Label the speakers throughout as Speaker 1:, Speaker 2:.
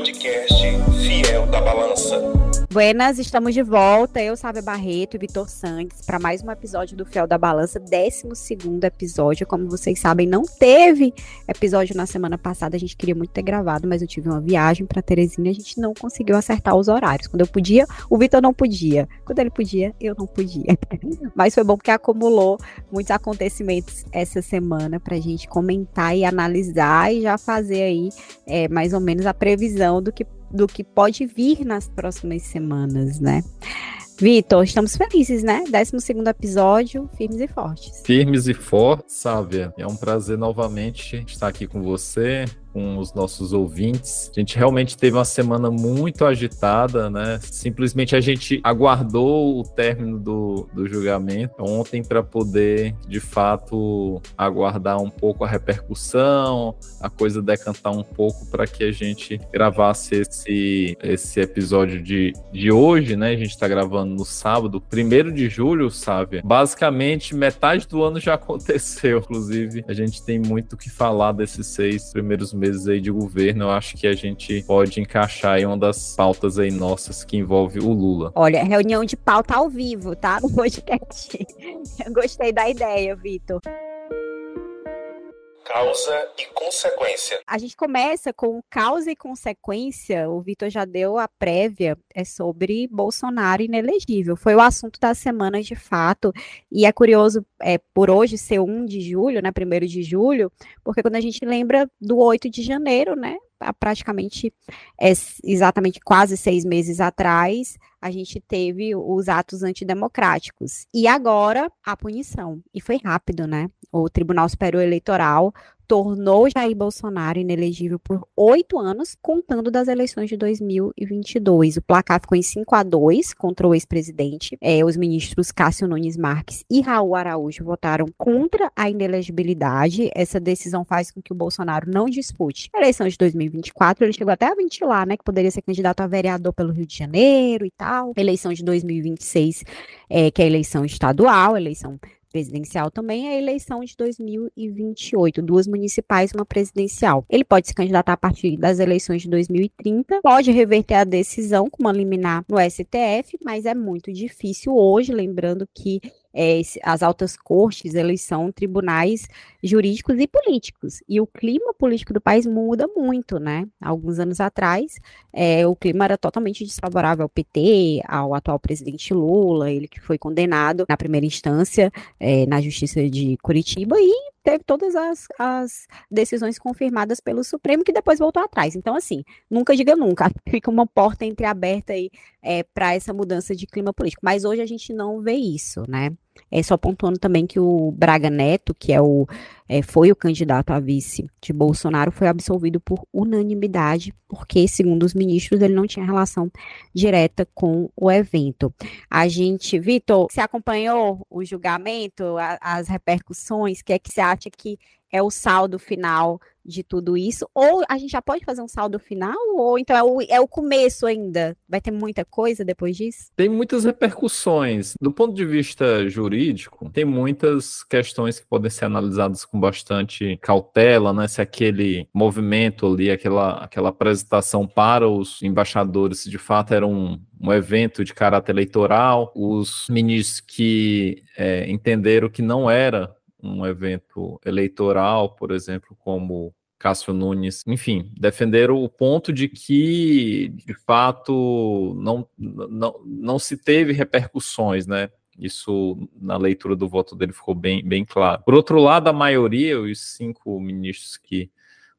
Speaker 1: podcast Fiel da Balança.
Speaker 2: Buenas, estamos de volta. Eu, Sábia Barreto e Vitor Santos para mais um episódio do Fiel da Balança, 12 episódio. Como vocês sabem, não teve episódio na semana passada. A gente queria muito ter gravado, mas eu tive uma viagem para Teresina. A gente não conseguiu acertar os horários. Quando eu podia, o Vitor não podia. Quando ele podia, eu não podia. Mas foi bom porque acumulou muitos acontecimentos essa semana para a gente comentar e analisar e já fazer aí é, mais ou menos a previsão do que do que pode vir nas próximas semanas, né? Vitor, estamos felizes, né? 12 episódio, firmes e fortes.
Speaker 3: Firmes e fortes, Sávia. É um prazer novamente estar aqui com você, com os nossos ouvintes. A gente realmente teve uma semana muito agitada, né? Simplesmente a gente aguardou o término do, do julgamento ontem para poder, de fato, aguardar um pouco a repercussão, a coisa decantar um pouco para que a gente gravasse esse, esse episódio de, de hoje, né? A gente está gravando no sábado, 1 de julho, sabe? Basicamente, metade do ano já aconteceu, inclusive. A gente tem muito o que falar desses seis primeiros meses aí de governo, eu acho que a gente pode encaixar em uma das pautas aí nossas que envolve o Lula.
Speaker 2: Olha, reunião de pauta ao vivo, tá? No podcast. Eu gostei da ideia, Vitor
Speaker 1: causa e consequência.
Speaker 2: A gente começa com causa e consequência. O Vitor já deu a prévia é sobre Bolsonaro inelegível. Foi o assunto da semana de fato. E é curioso é, por hoje ser 1 de julho, né? 1 de julho, porque quando a gente lembra do 8 de janeiro, né? Praticamente é, exatamente quase seis meses atrás, a gente teve os atos antidemocráticos. E agora a punição. E foi rápido, né? O Tribunal Superior Eleitoral tornou Jair Bolsonaro inelegível por oito anos, contando das eleições de 2022. O placar ficou em 5 a 2 contra o ex-presidente. É, os ministros Cássio Nunes Marques e Raul Araújo votaram contra a inelegibilidade. Essa decisão faz com que o Bolsonaro não dispute a eleição de 2024. Ele chegou até a ventilar, né, que poderia ser candidato a vereador pelo Rio de Janeiro e tal. Eleição de 2026, é, que é eleição estadual, eleição presidencial também é a eleição de 2028, duas municipais e uma presidencial. Ele pode se candidatar a partir das eleições de 2030, pode reverter a decisão com uma liminar no STF, mas é muito difícil hoje, lembrando que é, as altas cortes, eles são tribunais jurídicos e políticos. E o clima político do país muda muito, né? Alguns anos atrás, é, o clima era totalmente desfavorável ao PT, ao atual presidente Lula, ele que foi condenado na primeira instância é, na Justiça de Curitiba e teve todas as, as, decisões confirmadas pelo Supremo, que depois voltou atrás. Então, assim, nunca diga nunca. Fica uma porta entreaberta aí é, para essa mudança de clima político. Mas hoje a gente não vê isso, né? É só pontuando também que o Braga Neto, que é o, é, foi o candidato a vice de Bolsonaro, foi absolvido por unanimidade, porque, segundo os ministros, ele não tinha relação direta com o evento. A gente, Vitor, você acompanhou o julgamento, a, as repercussões? O que é que você acha que é o saldo final de tudo isso? Ou a gente já pode fazer um saldo final? Ou então é o, é o começo ainda? Vai ter muita coisa depois disso?
Speaker 3: Tem muitas repercussões. Do ponto de vista jurídico, tem muitas questões que podem ser analisadas com bastante cautela, né? Se aquele movimento ali, aquela, aquela apresentação para os embaixadores, de fato era um, um evento de caráter eleitoral, os ministros que é, entenderam que não era um evento eleitoral, por exemplo, como Cássio Nunes, enfim, defenderam o ponto de que, de fato, não, não, não se teve repercussões, né? Isso, na leitura do voto dele, ficou bem, bem claro. Por outro lado, a maioria, os cinco ministros que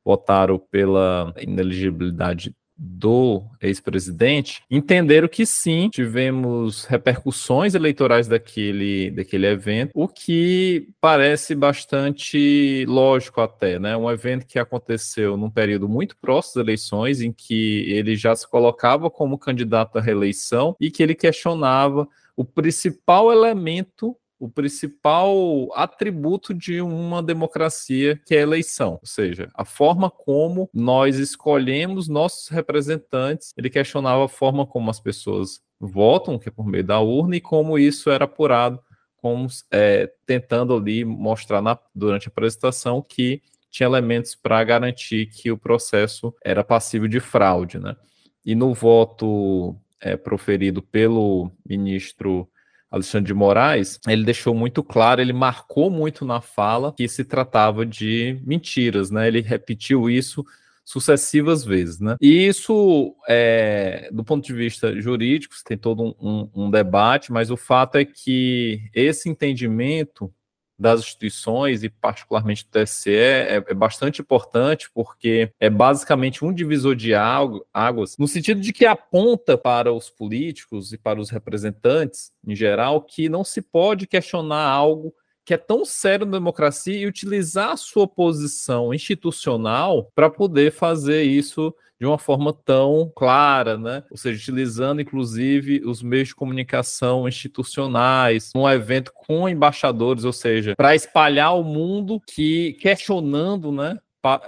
Speaker 3: votaram pela ineligibilidade do ex-presidente, entenderam que sim, tivemos repercussões eleitorais daquele, daquele evento, o que parece bastante lógico até, né? Um evento que aconteceu num período muito próximo das eleições, em que ele já se colocava como candidato à reeleição e que ele questionava o principal elemento o principal atributo de uma democracia, que é a eleição, ou seja, a forma como nós escolhemos nossos representantes. Ele questionava a forma como as pessoas votam, que é por meio da urna, e como isso era apurado, como, é, tentando ali mostrar na, durante a apresentação que tinha elementos para garantir que o processo era passível de fraude, né? E no voto é, proferido pelo ministro Alexandre de Moraes, ele deixou muito claro, ele marcou muito na fala que se tratava de mentiras, né? Ele repetiu isso sucessivas vezes, né? E isso, é, do ponto de vista jurídico, tem todo um, um, um debate, mas o fato é que esse entendimento das instituições e particularmente do TSE é, é, bastante importante porque é basicamente um divisor de águas no sentido de que aponta para os políticos e para os representantes em geral que não se pode questionar algo que é tão sério na democracia e utilizar a sua posição institucional para poder fazer isso de uma forma tão clara, né? Ou seja, utilizando inclusive os meios de comunicação institucionais, num evento com embaixadores, ou seja, para espalhar ao mundo que questionando, né?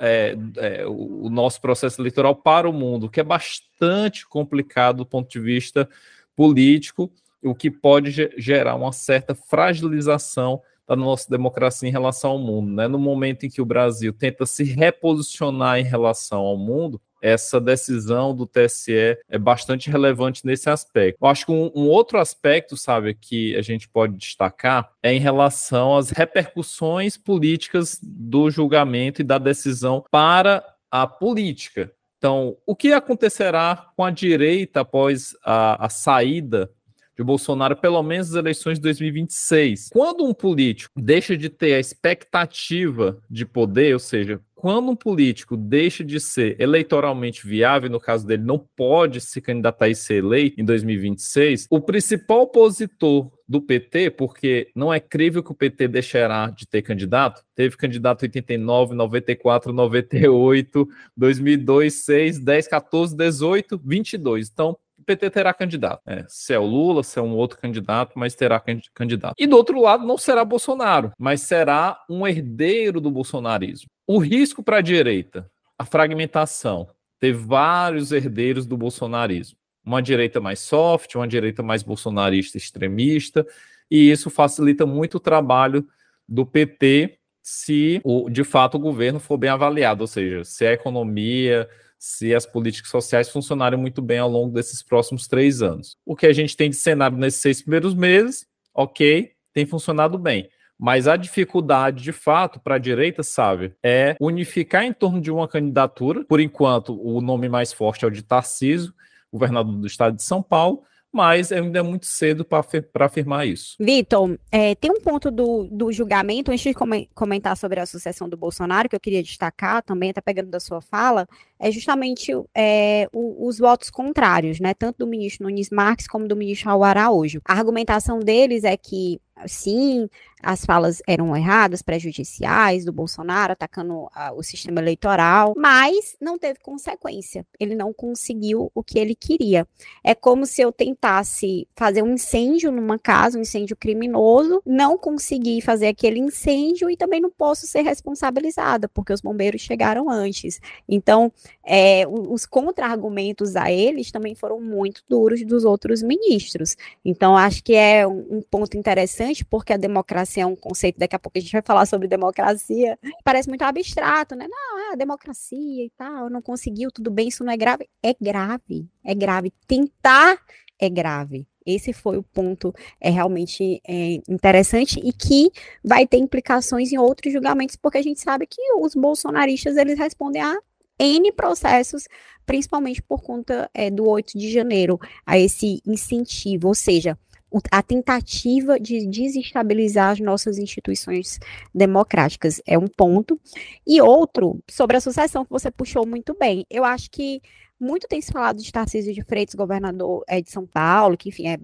Speaker 3: É, é, o nosso processo eleitoral para o mundo, que é bastante complicado do ponto de vista político, o que pode gerar uma certa fragilização da nossa democracia em relação ao mundo. Né? No momento em que o Brasil tenta se reposicionar em relação ao mundo, essa decisão do TSE é bastante relevante nesse aspecto. Eu acho que um, um, outro aspecto, sabe, que a gente pode destacar é em relação às repercussões políticas do julgamento e da decisão para a política. Então, o que acontecerá com a direita após a, a saída de Bolsonaro, pelo menos nas eleições de 2026. Quando um político deixa de ter a expectativa de poder, ou seja, quando um político deixa de ser eleitoralmente viável, no caso dele, não pode se candidatar e ser eleito em 2026, o principal opositor do PT, porque não é crível que o PT deixará de ter candidato, teve candidato em 89, 94, 98, 2002, 6, 10, 14, 18, 22. Então, o PT terá candidato. É, se é o Lula, se é um outro candidato, mas terá candidato. E do outro lado, não será Bolsonaro, mas será um herdeiro do bolsonarismo. O risco para a direita, a fragmentação. Ter vários herdeiros do bolsonarismo. Uma direita mais soft, uma direita mais bolsonarista extremista, e isso facilita muito o trabalho do PT se o, de fato o governo for bem avaliado, ou seja, se a economia, se as políticas sociais funcionarem muito bem ao longo desses próximos três anos. O que a gente tem de cenário nesses seis primeiros meses, ok, tem funcionado bem. Mas a dificuldade, de fato, para a direita, sabe, é unificar em torno de uma candidatura. Por enquanto, o nome mais forte é o de Tarcísio, governador do estado de São Paulo, mas ainda é muito cedo para afirmar isso.
Speaker 2: Vitor, é, tem um ponto do, do julgamento, antes de comentar sobre a sucessão do Bolsonaro, que eu queria destacar também, até pegando da sua fala, é justamente é, o, os votos contrários, né? Tanto do ministro Nunes Marques como do ministro Raul Araújo. A argumentação deles é que sim, as falas eram erradas, prejudiciais do Bolsonaro, atacando uh, o sistema eleitoral, mas não teve consequência. Ele não conseguiu o que ele queria. É como se eu tentasse fazer um incêndio numa casa, um incêndio criminoso, não consegui fazer aquele incêndio e também não posso ser responsabilizada, porque os bombeiros chegaram antes. Então, é, os contra-argumentos a eles também foram muito duros dos outros ministros. Então, acho que é um ponto interessante, porque a democracia é um conceito, daqui a pouco a gente vai falar sobre democracia, parece muito abstrato, né? Não, é a democracia e tal, não conseguiu, tudo bem, isso não é grave. É grave, é grave. Tentar é grave. Esse foi o ponto é realmente é, interessante e que vai ter implicações em outros julgamentos, porque a gente sabe que os bolsonaristas eles respondem a N processos, principalmente por conta é, do 8 de janeiro, a esse incentivo, ou seja, a tentativa de desestabilizar as nossas instituições democráticas é um ponto. E outro, sobre a sucessão que você puxou muito bem. Eu acho que muito tem se falado de Tarcísio de Freitas, governador é, de São Paulo, que, enfim, é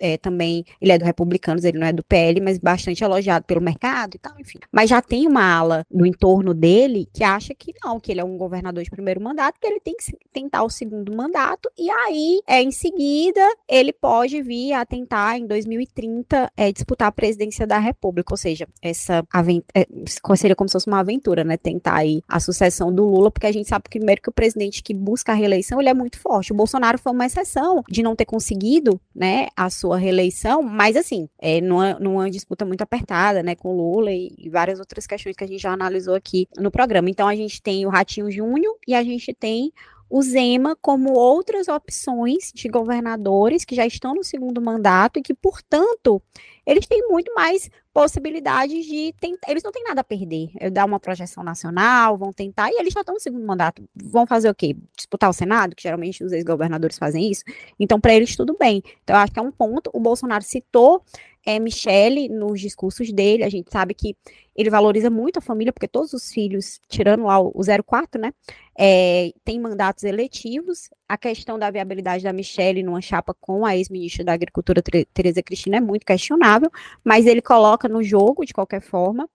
Speaker 2: é, também, ele é do Republicanos, ele não é do PL, mas bastante elogiado pelo mercado e tal, enfim. Mas já tem uma ala no entorno dele que acha que não, que ele é um governador de primeiro mandato, que ele tem que tentar o segundo mandato, e aí, é, em seguida, ele pode vir a tentar, em 2030, é, disputar a presidência da República, ou seja, essa é, seria como se fosse uma aventura, né, tentar aí a sucessão do Lula, porque a gente sabe primeiro que o presidente que busca a reeleição, ele é muito forte. O Bolsonaro foi uma exceção de não ter conseguido, né, a sua sua reeleição, mas assim, é numa, numa disputa muito apertada, né, com Lula e, e, várias outras questões que a gente já analisou aqui no programa. Então a gente tem o Ratinho Júnior e a gente tem o Zema como outras opções de governadores que já estão no segundo mandato e que, portanto, eles têm muito mais possibilidades de tentar. Eles não têm nada a perder. Eu dar uma projeção nacional, vão tentar, e eles já estão no segundo mandato. Vão fazer o quê? Disputar o Senado, que geralmente os ex-governadores fazem isso. Então, para eles, tudo bem. Então, eu acho que é um ponto. O Bolsonaro citou é, Michele nos discursos dele. A gente sabe que ele valoriza muito a família, porque todos os filhos, tirando lá o 04, né, é, tem mandatos eletivos. A questão da viabilidade da Michele numa chapa com a ex-ministra da Agricultura, Tereza Cristina, é muito questionável, mas ele coloca no jogo, de qualquer forma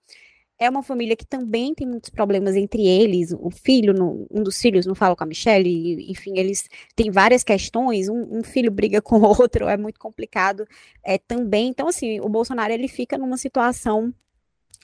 Speaker 2: é uma família que também tem muitos problemas entre eles. O filho, um dos filhos não fala com a Michelle, enfim, eles têm várias questões. Um, um filho briga com o outro, é muito complicado é, também. Então, assim, o Bolsonaro ele fica numa situação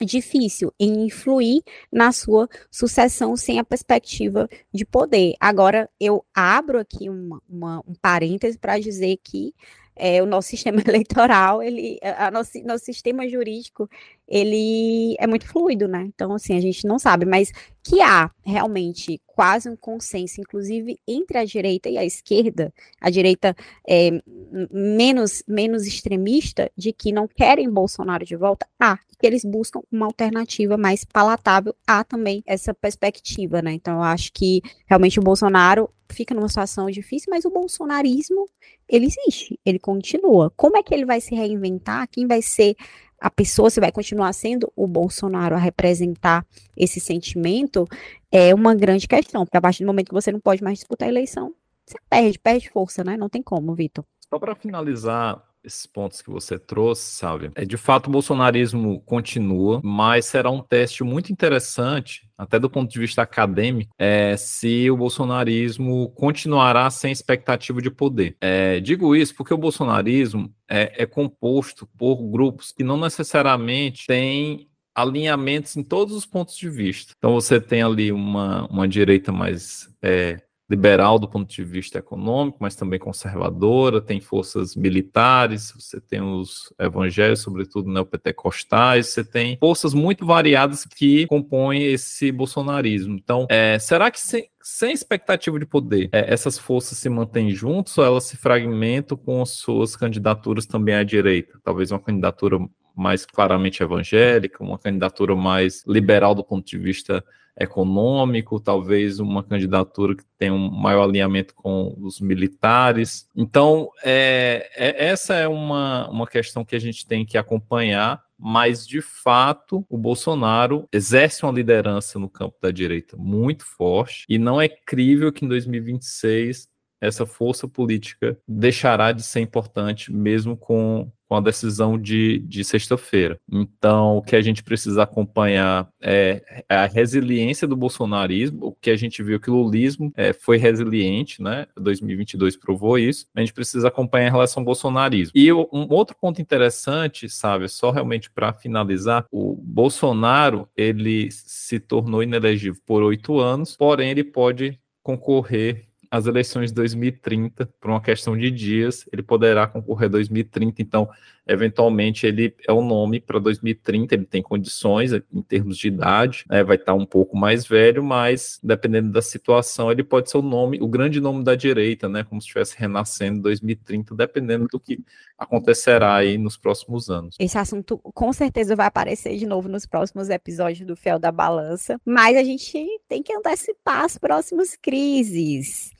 Speaker 2: difícil em influir na sua sucessão sem a perspectiva de poder. Agora, eu abro aqui uma, uma, um parêntese para dizer que é, o nosso sistema eleitoral, ele, a nosso, nosso sistema jurídico, ele é muito fluido, né? Então, assim, a gente não sabe, mas que há realmente quase um consenso, inclusive entre a direita e a esquerda, a direita é, menos, menos extremista, de que não querem Bolsonaro de volta, há, que eles buscam uma alternativa mais palatável, há também essa perspectiva, né? Então, eu acho que realmente o Bolsonaro fica numa situação difícil, mas o bolsonarismo, ele existe, ele continua. Como é que ele vai se reinventar? Quem vai ser a pessoa, se vai continuar sendo o Bolsonaro a representar esse sentimento, é uma grande questão, porque a partir do momento que você não pode mais disputar a eleição, você perde, perde força, né? Não tem como, Vitor.
Speaker 3: Só para finalizar, esses pontos que você trouxe, sabe? É de fato o bolsonarismo continua, mas será um teste muito interessante, até do ponto de vista acadêmico, é, se o bolsonarismo continuará sem expectativa de poder. É, digo isso porque o bolsonarismo é, é composto por grupos que não necessariamente têm alinhamentos em todos os pontos de vista. Então você tem ali uma, uma direita mais é, liberal do ponto de vista econômico, mas também conservadora, tem forças militares, você tem os evangélicos, sobretudo neopentecostais, você tem forças muito variadas que compõem esse bolsonarismo. Então, é, será que sem, sem expectativa de poder, é, essas forças se mantêm juntas ou elas se fragmentam com suas candidaturas também à direita? Talvez uma candidatura mais claramente evangélica, uma candidatura mais liberal do ponto de vista econômico, talvez uma candidatura que tenha um maior alinhamento com os militares. Então, é, é, essa é uma, uma questão que a gente tem que acompanhar, mas de fato o Bolsonaro exerce uma liderança no campo da direita muito forte e não é crível que em 2026 essa força política deixará de ser importante, mesmo com, com a decisão de, de sexta-feira. Então, o que a gente precisa acompanhar é, é, a resiliência do bolsonarismo, o que a gente viu que o lulismo é, foi resiliente, né? 2022 provou isso. A gente precisa acompanhar em relação ao bolsonarismo. E um outro ponto interessante, sabe, só realmente para finalizar, o Bolsonaro ele se tornou inelegível por oito anos, porém ele pode concorrer as eleições de 2030, por uma questão de dias, ele poderá concorrer 2030, então, eventualmente, ele é o nome para 2030, ele tem condições em termos de idade, né, vai estar um pouco mais velho, mas, dependendo da situação, ele pode ser o nome, o grande nome da direita, né, como se estivesse renascendo em 2030, dependendo do que acontecerá aí nos próximos anos.
Speaker 2: Esse assunto, com certeza, vai aparecer de novo nos próximos episódios do Fiel da Balança, mas a gente tem que antecipar as próximas crises.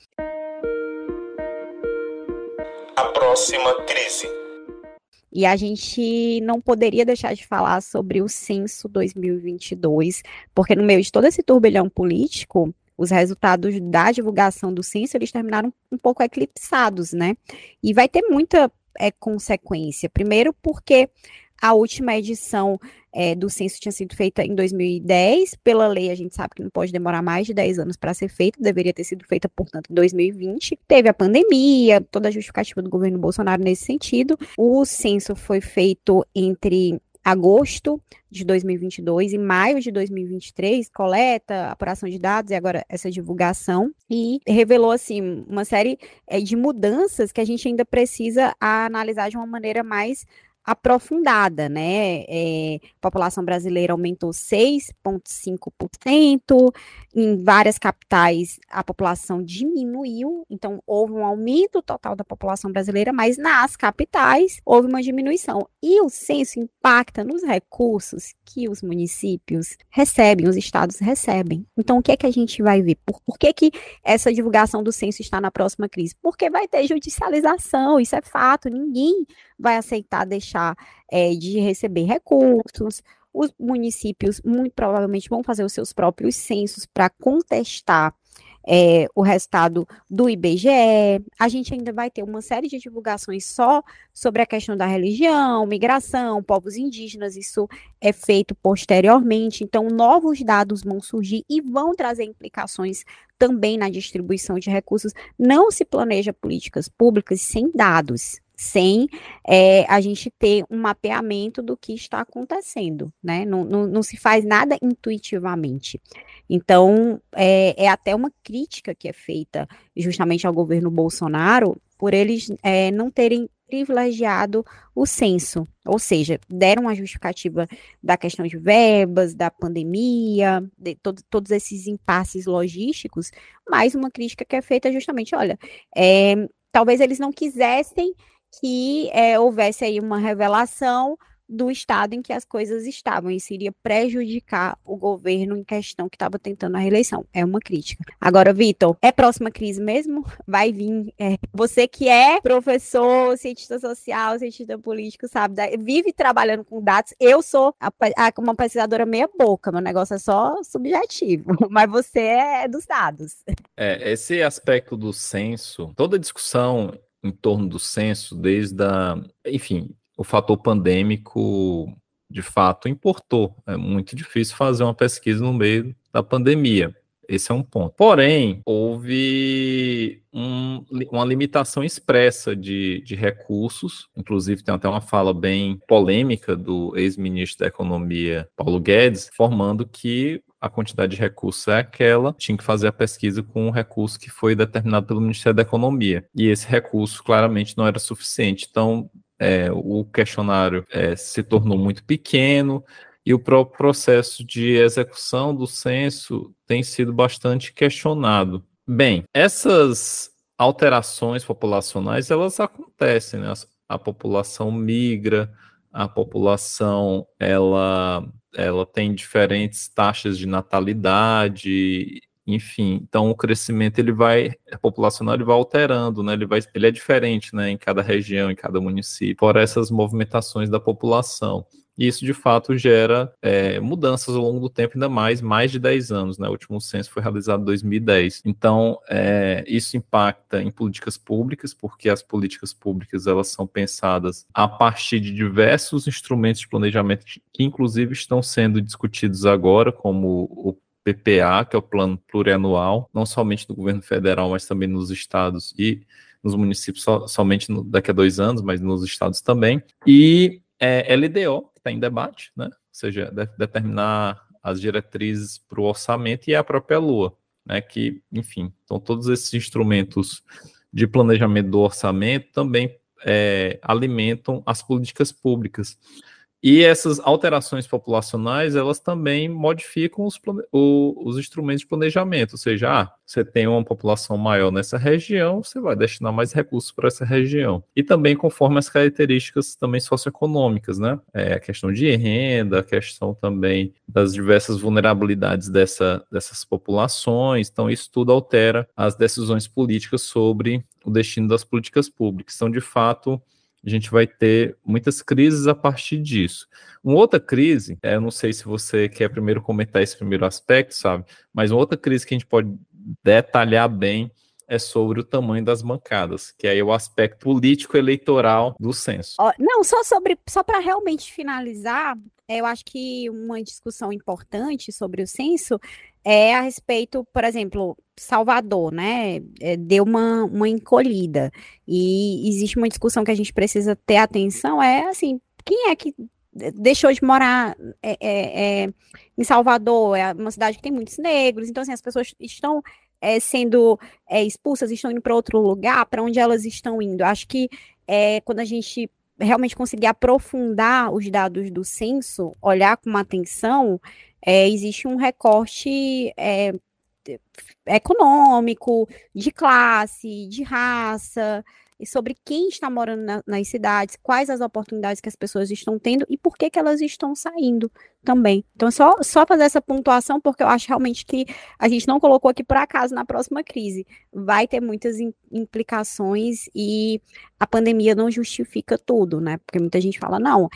Speaker 1: Próxima crise.
Speaker 2: E a gente não poderia deixar de falar sobre o censo 2022, porque no meio de todo esse turbilhão político, os resultados da divulgação do censo eles terminaram um pouco eclipsados, né? E vai ter muita é, consequência. Primeiro, porque a última edição é, do censo tinha sido feita em 2010. Pela lei, a gente sabe que não pode demorar mais de 10 anos para ser feita, deveria ter sido feita, portanto, em 2020. Teve a pandemia, toda a justificativa do governo Bolsonaro nesse sentido. O censo foi feito entre agosto de 2022 e maio de 2023, coleta, apuração de dados e agora essa divulgação, e revelou, assim, uma série é, de mudanças que a gente ainda precisa analisar de uma maneira mais aprofundada, né? É, a população brasileira aumentou 6,5%, em várias capitais a população diminuiu, então houve um aumento total da população brasileira, mas nas capitais houve uma diminuição. E o censo impacta nos recursos que os municípios recebem, os estados recebem. Então, o que é que a gente vai ver? Por, por que, que essa divulgação do censo está na próxima crise? Porque vai ter judicialização, isso é fato, ninguém vai aceitar deixar é, de receber recursos. Os municípios, muito provavelmente, vão fazer os seus próprios censos para contestar é, o resultado do IBGE. A gente ainda vai ter uma série de divulgações só sobre a questão da religião, migração, povos indígenas. Isso é feito posteriormente. Então, novos dados vão surgir e vão trazer implicações também na distribuição de recursos. Não se planeja políticas públicas sem dados sem é, a gente ter um mapeamento do que está acontecendo, né? Não, não, não se faz nada intuitivamente. Então, é, é, até uma crítica que é feita justamente ao governo Bolsonaro por eles é, não terem privilegiado o censo, ou seja, deram a justificativa da questão de verbas, da pandemia, de todo, todos esses impasses logísticos, mas uma crítica que é feita justamente, olha, é, talvez eles não quisessem que é, houvesse aí uma revelação do estado em que as coisas estavam. Isso iria prejudicar o governo em questão que estava tentando a reeleição. É uma crítica. Agora, Vitor, é próxima crise mesmo? Vai vir. É, você que é professor, cientista social, cientista político, sabe? Vive trabalhando com dados. Eu sou a, a, uma pesquisadora meia boca. Meu negócio é só subjetivo. Mas você é dos dados.
Speaker 3: É, esse aspecto do censo, toda discussão em torno do censo, desde a, enfim, o fator pandêmico de fato importou. É muito difícil fazer uma pesquisa no meio da pandemia. Esse é um ponto. Porém, houve um, uma limitação expressa de, de, recursos, inclusive tem até uma fala bem polêmica do ex-ministro da Economia, Paulo Guedes, formando que a quantidade de recursos é aquela, tinha que fazer a pesquisa com o recurso que foi determinado pelo Ministério da Economia. E esse recurso claramente não era suficiente. Então, é, o questionário é, se tornou muito pequeno e o próprio processo de execução do censo tem sido bastante questionado. Bem, essas alterações populacionais elas acontecem, né? a população migra, a população ela ela tem diferentes taxas de natalidade, enfim, então o crescimento ele vai populacional ele vai alterando, né? Ele vai ele é diferente, né, em cada região, em cada município, por essas movimentações da população. E isso, de fato, gera é, mudanças ao longo do tempo, ainda mais, mais de 10 anos. Né? O último censo foi realizado em 2010. Então, é, isso impacta em políticas públicas, porque as políticas públicas elas são pensadas a partir de diversos instrumentos de planejamento que, inclusive, estão sendo discutidos agora, como o PPA, que é o Plano Plurianual, não somente do governo federal, mas também nos estados e nos municípios, so, somente no, daqui a dois anos, mas nos estados também. E é, LDO, está em debate, né? ou seja, de, determinar as diretrizes para o orçamento e a própria Lua, né? que, enfim, então todos esses instrumentos de planejamento do orçamento também é, alimentam as políticas públicas. E essas alterações populacionais, elas também modificam os, o, os instrumentos de planejamento, ou seja, ah, você tem uma população maior nessa região, você vai destinar mais recursos para essa região. E também conforme as características também socioeconômicas, né? É, a questão de renda, a questão também das diversas vulnerabilidades dessa, dessas populações, então isso tudo altera as decisões políticas sobre o destino das políticas públicas. Então, de fato, a gente vai ter muitas crises a partir disso. Uma outra crise, é, eu não sei se você quer primeiro comentar esse primeiro aspecto, sabe? Mas uma outra crise que a gente pode detalhar bem é sobre o tamanho das bancadas, que é o aspecto político eleitoral do censo.
Speaker 2: Não, só sobre, só para realmente finalizar, eu acho que uma discussão importante sobre o censo é a respeito, por exemplo, Salvador, né? É, deu uma, uma encolhida. E existe uma discussão que a gente precisa ter atenção: é assim, quem é que deixou de morar é, é, é, em Salvador, é uma cidade que tem muitos negros, então assim, as pessoas estão é, sendo é, expulsas, estão indo para outro lugar, para onde elas estão indo. Acho que quando a gente realmente conseguir aprofundar os dados do censo, olhar com atenção, existe um recorte econômico, de classe, de raça, e sobre quem está morando na, nas cidades, quais as oportunidades que as pessoas estão tendo e por que, que elas estão saindo também. Então, só, só fazer essa pontuação, porque eu acho realmente que a gente não colocou aqui por acaso na próxima crise. Vai ter muitas implicações e a pandemia não justifica tudo, né? Porque muita gente fala, não,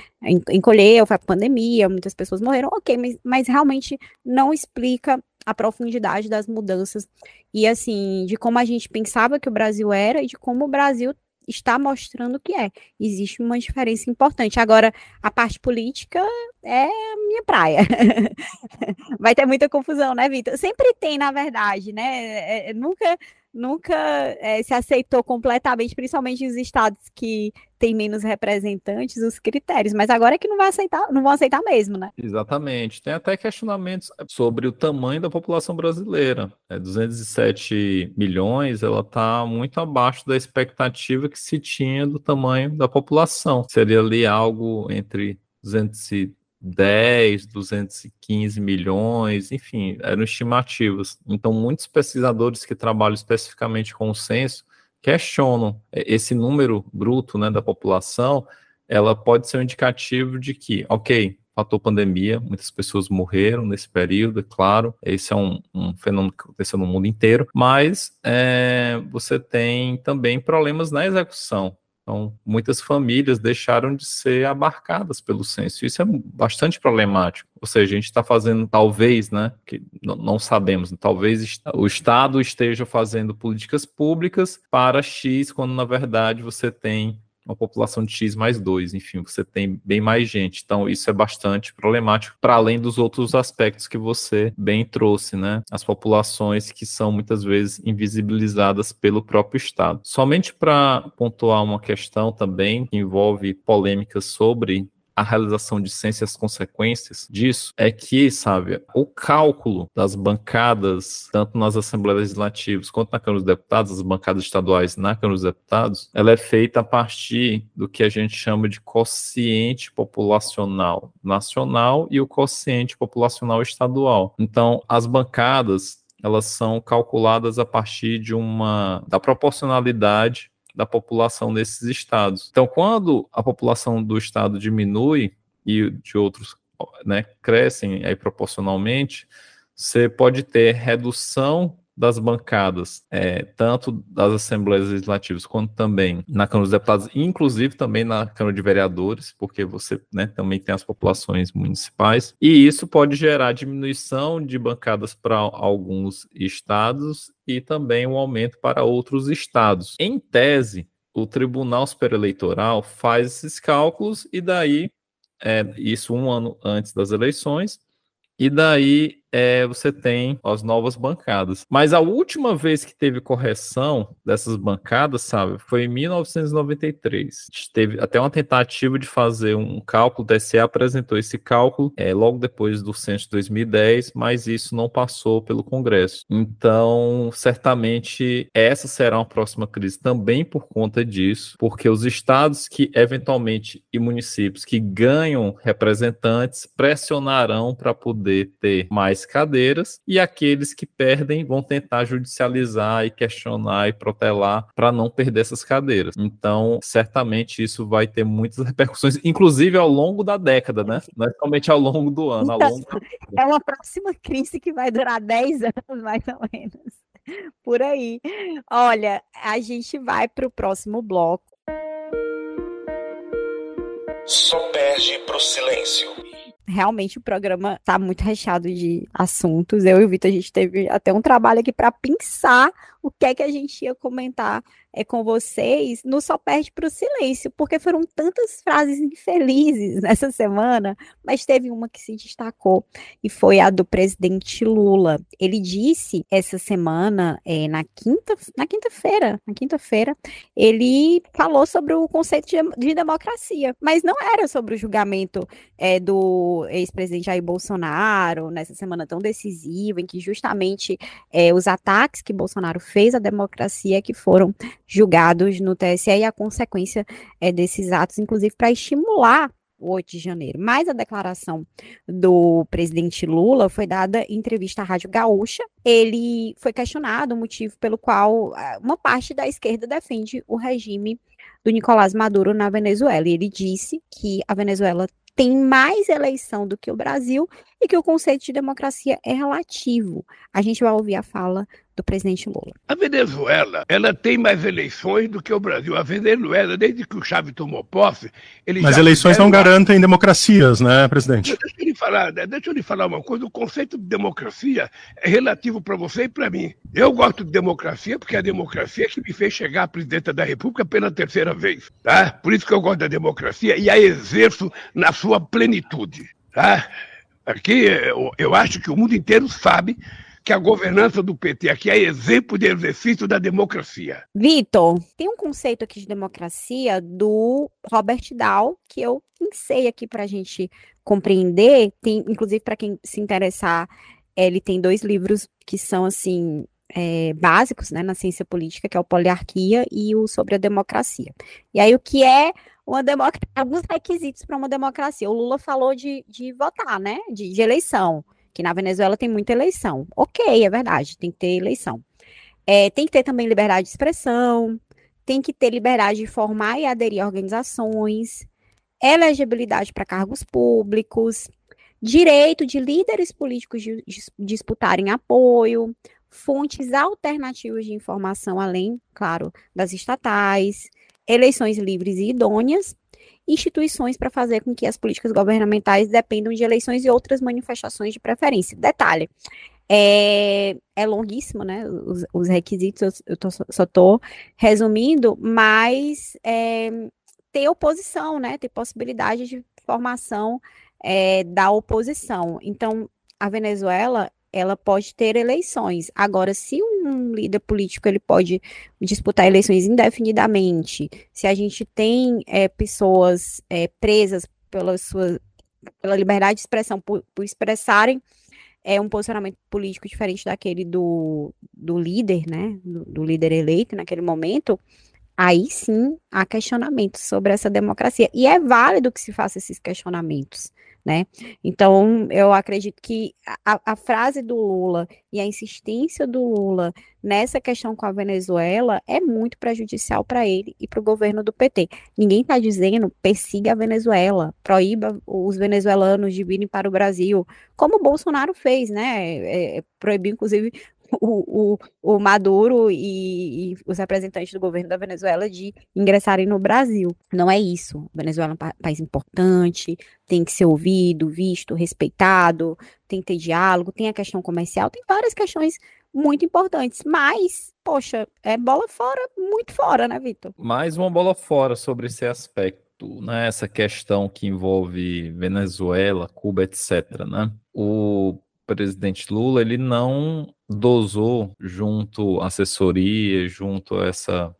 Speaker 2: encolheu, foi a pandemia, muitas pessoas morreram, ok, mas, mas realmente não explica a profundidade das mudanças e assim, de como a gente pensava que o Brasil era e de como o Brasil está mostrando que é. Existe uma diferença importante. Agora, a parte política é a minha praia. Vai ter muita confusão, né, Vitor? Sempre tem, na verdade, né? É, é, nunca nunca é, se aceitou completamente, principalmente os estados que têm menos representantes, os critérios. Mas agora é que não vai aceitar, não vão aceitar mesmo, né?
Speaker 3: Exatamente. Tem até questionamentos sobre o tamanho da população brasileira. É, 207 milhões, ela está muito abaixo da expectativa que se tinha do tamanho da população. Seria ali algo entre 200 10, 215 milhões, enfim, eram estimativas. Então, muitos pesquisadores que trabalham especificamente com o censo questionam esse número bruto né, da população, ela pode ser um indicativo de que, ok, fator pandemia, muitas pessoas morreram nesse período, é claro, esse é um, um fenômeno que aconteceu no mundo inteiro, mas é, você tem também problemas na execução. Então, muitas famílias deixaram de ser abarcadas pelo censo. Isso é bastante problemático. Ou seja, a gente está fazendo, talvez, né, que não sabemos, talvez o Estado esteja fazendo políticas públicas para X, quando na verdade você tem uma população de X mais 2, enfim, você tem bem mais gente. Então, isso é bastante problemático, para além dos outros aspectos que você bem trouxe, né? As populações que são muitas vezes invisibilizadas pelo próprio Estado. Somente para pontuar uma questão também que envolve polêmicas sobre a realização de ciência as consequências disso é que, sabe, o cálculo das bancadas, tanto nas Assembleias Legislativas quanto na Câmara dos Deputados, as bancadas estaduais na Câmara dos Deputados, ela é feita a partir do que a gente chama de quociente populacional nacional e o quociente populacional estadual. Então, as bancadas elas são calculadas a partir de uma da proporcionalidade da população nesses estados. Então, quando a população do estado diminui e de outros né, crescem aí proporcionalmente, você pode ter redução das bancadas, é, tanto das Assembleias Legislativas quanto também na Câmara dos Deputados, inclusive também na Câmara de Vereadores, porque você né, também tem as populações municipais, e isso pode gerar diminuição de bancadas para alguns estados e também um aumento para outros estados. Em tese, o Tribunal Superior Eleitoral faz esses cálculos e daí, é, isso um ano antes das eleições, e daí é, você tem as novas bancadas. Mas a última vez que teve correção dessas bancadas, sabe, foi em 1993. Teve até uma tentativa de fazer um cálculo, o TSE apresentou esse cálculo é, logo depois do censo de 2010, mas isso não passou pelo Congresso. Então, certamente, essa será uma próxima crise também por conta disso, porque os estados que eventualmente e municípios que ganham representantes pressionarão para poder poder ter mais cadeiras, e aqueles que perdem vão tentar judicializar e questionar e protelar para não perder essas cadeiras. Então, certamente isso vai ter muitas repercussões, inclusive ao longo da década, né? Não é somente ao longo do ano.
Speaker 2: Então,
Speaker 3: longo...
Speaker 2: É uma próxima crise que vai durar 10 anos, mais ou menos. Por aí. Olha, a gente vai para o próximo bloco.
Speaker 1: Só perde para o silêncio
Speaker 2: realmente o programa está muito recheado de assuntos. Eu e o Vitor, a gente teve até um trabalho aqui para pensar o que é que a gente ia comentar é, com vocês no Só Perde para o Silêncio, porque foram tantas frases infelizes nessa semana, mas teve uma que se destacou e foi a do presidente Lula. Ele disse essa semana, é, na quinta, na quinta-feira, na quinta-feira, ele falou sobre o conceito de, de, democracia, mas não era sobre o julgamento é, do ex-presidente Jair Bolsonaro nessa semana tão decisiva, em que justamente é, os ataques que Bolsonaro fez à democracia que foram julgados no TSE e a consequência é, desses atos, inclusive para estimular o 8 de janeiro. Mas a declaração do presidente Lula foi dada em entrevista à Rádio Gaúcha. Ele foi questionado o motivo pelo qual ah, uma parte da esquerda defende o regime do Nicolás Maduro na Venezuela. E ele disse que a Venezuela tem mais eleição do que o Brasil e que o conceito de democracia é relativo. A gente vai ouvir a fala do presidente Lula.
Speaker 4: A Venezuela, ela tem mais eleições do que o Brasil. A Venezuela, desde que o Chávez tomou posse, ele
Speaker 5: Mas eleições não garantem democracias, né, presidente?
Speaker 4: Deixa eu lhe falar, né, deixa eu lhe falar uma coisa. O conceito de democracia é relativo para você e para mim. Eu gosto de democracia porque é a democracia que me fez chegar à presidenta da República pela terceira vez, tá? Por isso que eu gosto da democracia e a exerço na sua plenitude, tá? Aqui eu, eu acho que o mundo inteiro sabe que a governança do PT aqui é exemplo de exercício da democracia.
Speaker 2: Vitor, tem um conceito aqui de democracia do Robert Dahl que eu pensei aqui para a gente compreender. Tem, inclusive, para quem se interessar, ele tem dois livros que são assim é, básicos né, na ciência política, que é o Poliarquia e o Sobre a Democracia. E aí, o que é uma democracia? Alguns requisitos para uma democracia. O Lula falou de, de votar, né? De, de eleição que na Venezuela tem muita eleição. Ok, é verdade, tem que ter eleição. É, tem que ter também liberdade de expressão, tem que ter liberdade de formar e aderir a organizações, elegibilidade para cargos públicos, direito de líderes políticos de, de, disputarem apoio, fontes alternativas de informação, além, claro, das estatais, eleições livres e idôneas, instituições para fazer com que as políticas governamentais dependam de eleições e outras manifestações de preferência. Detalhe, é, é longuíssimo, né? Os, os requisitos, eu, tô, só estou resumindo, mas é, ter oposição, né? Ter possibilidade de formação é, da oposição. Então, a Venezuela ela pode ter eleições. Agora, se um líder político ele pode disputar eleições indefinidamente, se a gente tem é, pessoas é, presas pela sua pela liberdade de expressão, por, por expressarem é, um posicionamento político diferente daquele do, do líder, né, do, do líder eleito naquele momento, aí sim há questionamentos sobre essa democracia. E é válido que se faça esses questionamentos né? Então, eu acredito que a, a, frase do Lula e a insistência do Lula nessa questão com a Venezuela é muito prejudicial para ele e para o governo do PT. Ninguém está dizendo persiga a Venezuela, proíba os venezuelanos de virem para o Brasil, como o Bolsonaro fez, né? É, é proibiu, inclusive, o, o, o Maduro e, e, os representantes do governo da Venezuela de ingressarem no Brasil. Não é isso. A Venezuela é um país importante, tem que ser ouvido, visto, respeitado, tem que ter diálogo, tem a questão comercial, tem várias questões muito importantes, mas, poxa, é bola fora, muito fora, né, Vitor?
Speaker 3: Mais uma bola fora sobre esse aspecto, né, essa questão que envolve Venezuela, Cuba, etc, né? O presidente Lula, ele não dosou junto à assessoria, junto a essa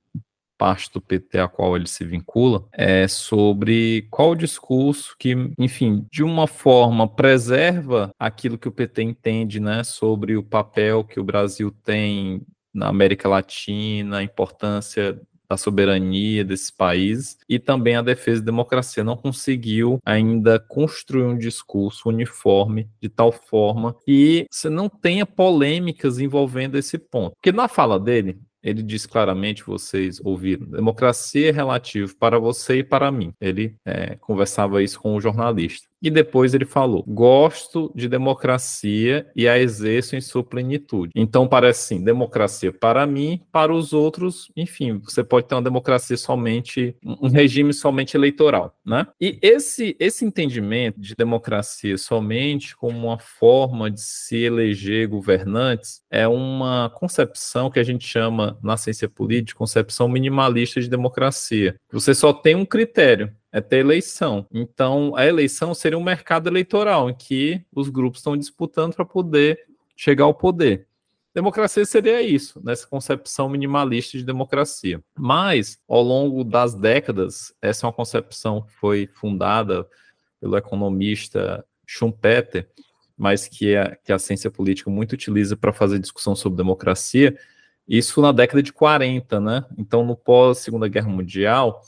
Speaker 3: parte do PT a qual ele se vincula, é sobre qual discurso que, enfim, de uma forma preserva aquilo que o PT entende, né, sobre o papel que o Brasil tem na América Latina, a importância da soberania desses países e também a defesa da democracia não conseguiu ainda construir um discurso uniforme de tal forma que você não tenha polêmicas envolvendo esse ponto. Porque na fala dele, ele diz claramente, vocês ouviram, democracia é relativo para você e para mim. Ele é, conversava isso com o jornalista. E depois ele falou: gosto de democracia e a exerço em sua plenitude. Então parece assim: democracia para mim, para os outros, enfim, você pode ter uma democracia somente, um regime somente eleitoral, né? E esse, esse entendimento de democracia somente como uma forma de se eleger governantes é uma concepção que a gente chama na ciência política concepção minimalista de democracia. Você só tem um critério, é ter eleição. Então, a eleição seria um mercado eleitoral em que os grupos estão disputando para poder chegar ao poder. Democracia seria isso, nessa concepção minimalista de democracia. Mas, ao longo das décadas, essa é uma concepção que foi fundada pelo economista Schumpeter, mas que, é, que a ciência política muito utiliza para fazer discussão sobre democracia, isso na década de 40, né? Então, no pós-Segunda Guerra Mundial,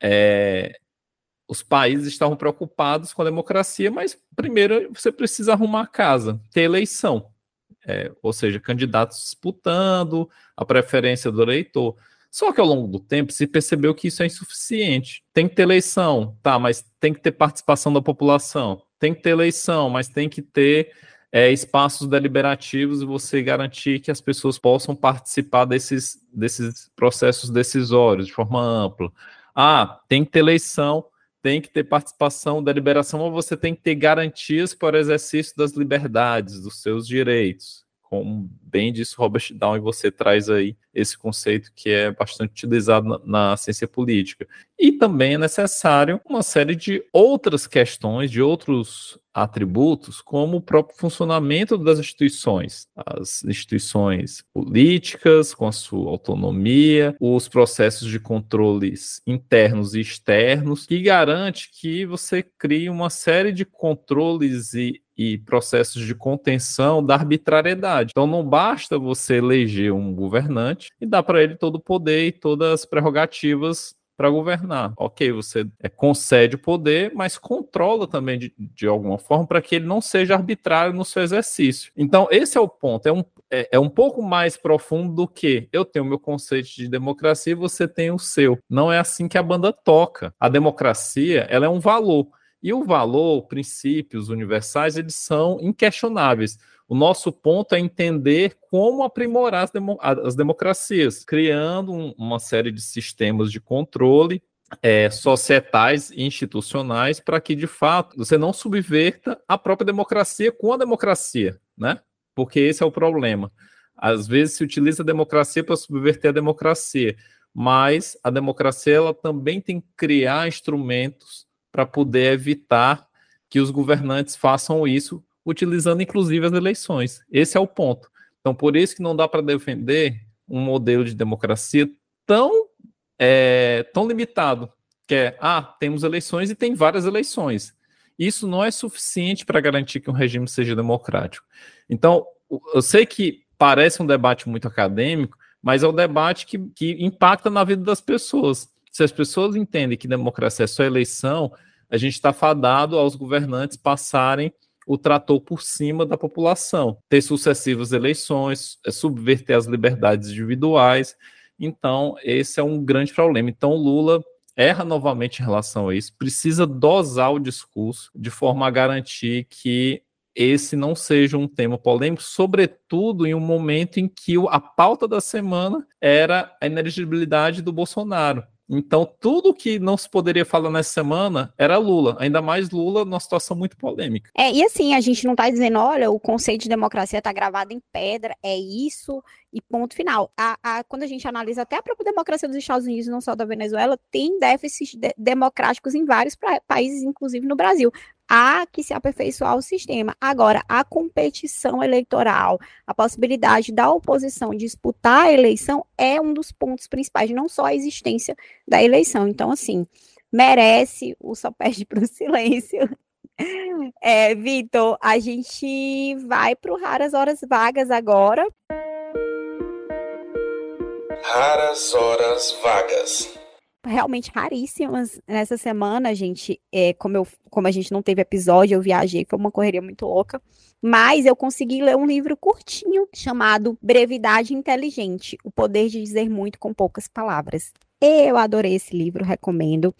Speaker 3: é, os países estavam preocupados com a democracia, mas primeiro você precisa arrumar a casa, ter eleição. É, ou seja, candidatos disputando a preferência do eleitor. Só que ao longo do tempo se percebeu que isso é insuficiente. Tem que ter eleição, tá, mas tem que ter participação da população. Tem que ter eleição, mas tem que ter é, espaços deliberativos e você garantir que as pessoas possam participar desses, desses processos decisórios de forma ampla. Ah, tem que ter eleição, tem que ter participação, deliberação, ou você tem que ter garantias para o exercício das liberdades, dos seus direitos. Como bem disse Robert Down, e você traz aí esse conceito que é bastante utilizado na, na, ciência política. E também é necessário uma série de outras questões, de outros atributos, como o próprio funcionamento das instituições, as instituições políticas, com a sua autonomia, os processos de controles internos e externos, que garante que você crie uma série de controles e e processos de contenção da arbitrariedade. Então não basta você eleger um governante e dar para ele todo o poder e todas as prerrogativas para governar. Ok, você é, concede o poder, mas controla também de, de alguma forma para que ele não seja arbitrário no seu exercício. Então, esse é o ponto. É um, é, é um pouco mais profundo do que eu tenho o meu conceito de democracia e você tem o seu. Não é assim que a banda toca. A democracia ela é um valor. E o valor, princípios universais, eles são inquestionáveis. O nosso ponto é entender como aprimorar as, demo, as democracias, criando um, uma série de sistemas de controle é, societais e institucionais para que, de fato, você não subverta a própria democracia com a democracia, né? Porque esse é o problema. Às vezes se utiliza a democracia para subverter a democracia, mas a democracia ela também tem que criar instrumentos para poder evitar que os governantes façam isso utilizando inclusive as eleições. Esse é o ponto. Então, por isso que não dá para defender um modelo de democracia tão, é, tão limitado, que é, ah, temos eleições e tem várias eleições. Isso não é suficiente para garantir que um regime seja democrático. Então, eu sei que parece um debate muito acadêmico, mas é um debate que, que impacta na vida das pessoas. Se as pessoas entendem que democracia é só eleição, a gente está fadado aos governantes passarem o tratou por cima da população, ter sucessivas eleições, é, subverter as liberdades individuais. Então, esse é um grande problema. Então, Lula erra novamente em relação a isso, precisa dosar o discurso de forma a garantir que esse não seja um tema polêmico, sobretudo em um momento em que a pauta da semana era a inelegibilidade do Bolsonaro. Então, tudo que não se poderia falar nessa semana era Lula, ainda mais Lula numa situação muito polêmica.
Speaker 2: É, e assim, a gente não está dizendo, olha, o conceito de democracia está gravado em pedra, é isso e ponto final. A, a, quando a gente analisa até a própria democracia dos Estados Unidos, não só da Venezuela, tem déficits de, democráticos em vários pra, países, inclusive no Brasil há que se aperfeiçoar o sistema. Agora, a competição eleitoral, a possibilidade da oposição disputar a eleição é um dos pontos principais, não só a existência da eleição. Então, assim, merece o só perde para o silêncio. É, Vitor, a gente vai para o Raras Horas Vagas agora.
Speaker 1: Raras Horas Vagas
Speaker 2: realmente raríssimas nessa semana, gente. É, como, eu, como a gente não teve episódio, eu viajei, foi uma correria muito louca. Mas eu consegui ler um livro curtinho chamado Brevidade Inteligente: O Poder de Dizer Muito com Poucas Palavras. Eu adorei esse livro, recomendo,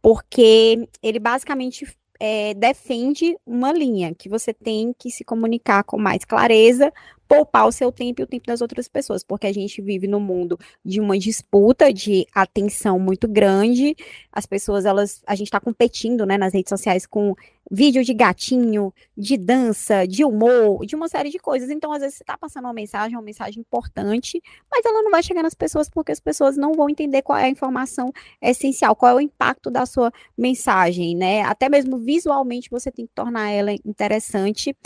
Speaker 2: porque ele basicamente é, defende uma linha que você tem que se comunicar com mais clareza, poupar o seu tempo e o tempo das outras pessoas, porque a gente vive no mundo de uma disputa de atenção muito grande. As pessoas, elas, a gente está competindo, né, nas redes sociais com vídeo de gatinho, de dança, de humor, de uma série de coisas. Então, às vezes, você está passando uma mensagem, uma mensagem importante, mas ela não vai chegar nas pessoas porque as pessoas não vão entender qual é a informação essencial, qual é o impacto da sua mensagem, né? Até mesmo visualmente você tem que tornar ela interessante.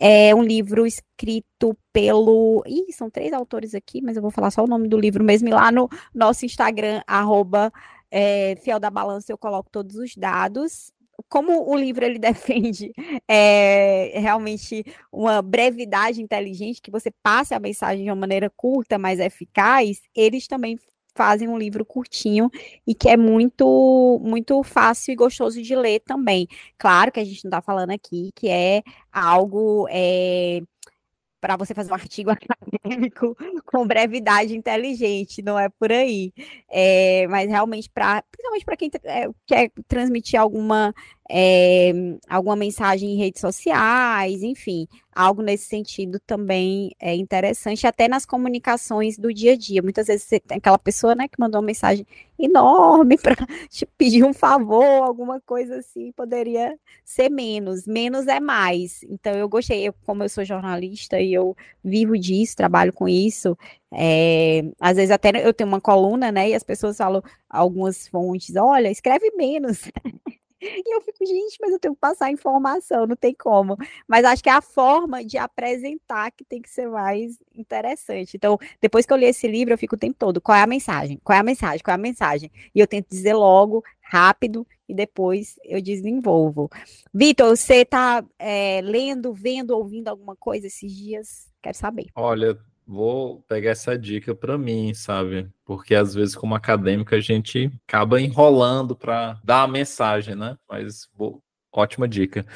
Speaker 2: É um livro escrito pelo. Ih, são três autores aqui, mas eu vou falar só o nome do livro mesmo. E lá no nosso Instagram, arroba, é, Fiel da Balança, eu coloco todos os dados como o livro ele defende é, realmente uma brevidade inteligente, que você passe a mensagem de uma maneira curta, mas eficaz, eles também fazem um livro curtinho e que é muito muito fácil e gostoso de ler também. Claro que a gente não está falando aqui que é algo é, para você fazer um artigo acadêmico com brevidade inteligente, não é por aí. É, mas realmente, para principalmente para quem é, quer transmitir alguma, é, alguma mensagem em redes sociais, enfim, algo nesse sentido também é interessante, até nas comunicações do dia a dia. Muitas vezes você tem aquela pessoa né, que mandou uma mensagem enorme para te pedir um favor, alguma coisa assim, poderia ser menos. Menos é mais. Então, eu gostei, eu, como eu sou jornalista e eu vivo disso, trabalho com isso, é, às vezes até eu tenho uma coluna, né, e as pessoas falam algumas fontes, olha, escreve menos. E eu fico, gente, mas eu tenho que passar informação, não tem como. Mas acho que é a forma de apresentar que tem que ser mais interessante. Então, depois que eu li esse livro, eu fico o tempo todo, qual é a mensagem? Qual é a mensagem? Qual é a mensagem? E eu tento dizer logo, rápido, e depois eu desenvolvo. Vitor, você está é, lendo, vendo, ouvindo alguma coisa esses dias? Quero saber.
Speaker 3: Olha, vou pegar essa dica para mim, sabe? Porque às vezes, como acadêmico, a gente acaba enrolando para dar a mensagem, né? Mas ótima dica.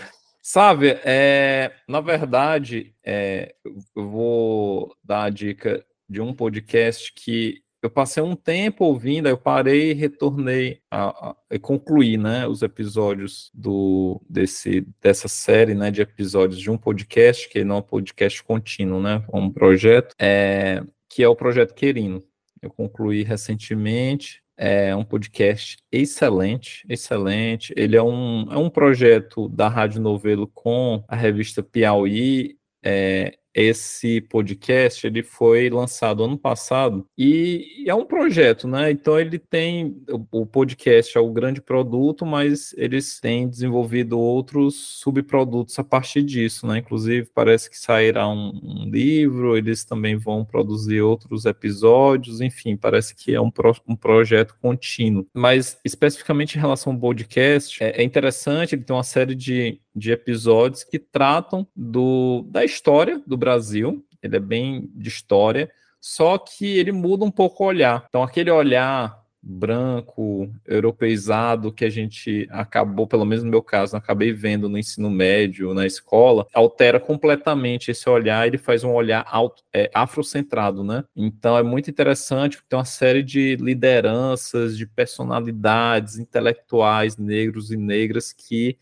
Speaker 3: Sabe, é, na verdade, é, eu vou dar a dica de um podcast que eu passei um tempo ouvindo, aí eu parei e retornei a, a, a concluir, né, os episódios do desse dessa série, né, de episódios de um podcast que não é um podcast contínuo, né, é um projeto, é, que é o projeto Querino. Eu concluí recentemente. É um podcast excelente, excelente. Ele é um, é um projeto da Rádio Novelo com a revista Piauí. É, esse podcast ele foi lançado ano passado e é um projeto, né? Então ele tem o podcast é o grande produto, mas eles têm desenvolvido outros subprodutos a partir disso, né? Inclusive parece que sairá um, um livro, eles também vão produzir outros episódios, enfim, parece que é um, pro, um projeto contínuo. Mas especificamente em relação ao podcast, é, é interessante, ele tem uma série de de episódios que tratam do, da história do Brasil. Ele é bem de história, só que ele muda um pouco o olhar. Então, aquele olhar branco, europeizado que a gente acabou, pelo menos no meu caso, acabei vendo no ensino médio, na escola, altera completamente esse olhar, ele faz um olhar é, afrocentrado, né? Então é muito interessante, tem uma série de lideranças, de personalidades intelectuais negros e negras que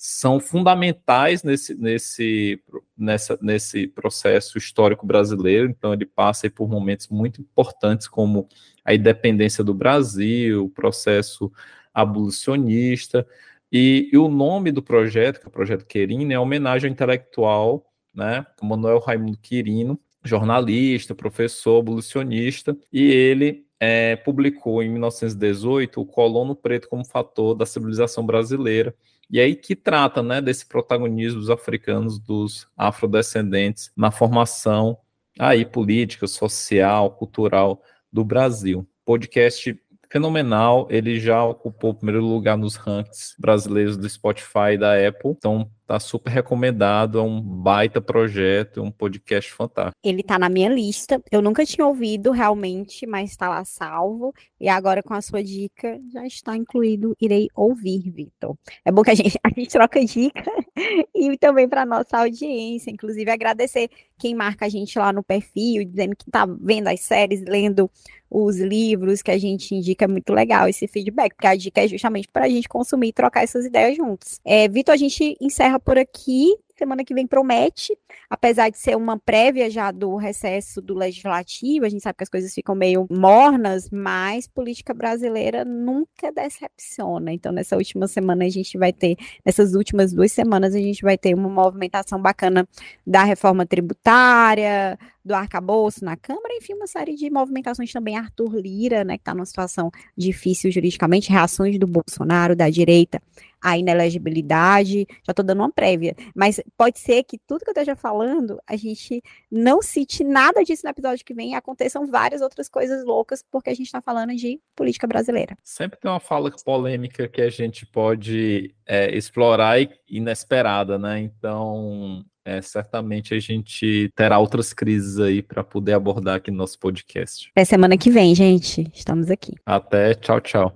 Speaker 3: são fundamentais nesse, nesse, nessa, nesse processo histórico brasileiro. Então, ele passa por momentos muito importantes, como a independência do Brasil, o processo abolicionista. E, e o nome do projeto, que é o Projeto Querino, é homenagem ao intelectual, né, Manuel Raimundo Quirino, jornalista, professor, abolicionista, e ele é, publicou em 1918 o Colono Preto como fator da civilização brasileira, e aí que trata né, desse protagonismo dos africanos, dos afrodescendentes na formação aí política, social, cultural do Brasil. Podcast fenomenal, ele já ocupou o primeiro lugar nos rankings brasileiros do Spotify e da Apple, então tá super recomendado, é um baita projeto, um podcast fantástico.
Speaker 2: Ele tá na minha lista, eu nunca tinha ouvido realmente, mas está lá salvo, e agora com a sua dica já está incluído, irei ouvir, Vitor. É bom que a gente, a gente troca dica e também para nossa audiência, inclusive agradecer quem marca a gente lá no perfil, dizendo que tá vendo as séries, lendo os livros que a gente indica, é muito legal esse feedback, porque a dica é justamente para a gente consumir e trocar essas ideias juntos. É, Vitor, a gente encerra por aqui. Semana que vem promete, apesar de ser uma prévia já do recesso do legislativo, a gente sabe que as coisas ficam meio mornas, mas política brasileira nunca decepciona. Então, nessa última semana, a gente vai ter, nessas últimas duas semanas, a gente vai ter uma movimentação bacana da reforma tributária, do arcabouço na Câmara, enfim, uma série de movimentações também. Arthur Lira, né, que está numa situação difícil juridicamente, reações do Bolsonaro, da direita, a inelegibilidade, já estou dando uma prévia, mas pode ser que tudo que eu esteja falando, a gente não cite nada disso no episódio que vem, aconteçam várias outras coisas loucas, porque a gente está falando de política brasileira.
Speaker 3: Sempre tem uma fala polêmica que a gente pode é, explorar e inesperada, né? Então, é, certamente a gente terá outras crises aí para poder abordar aqui no nosso podcast.
Speaker 2: Até semana que vem, gente. Estamos aqui.
Speaker 3: Até, tchau, tchau.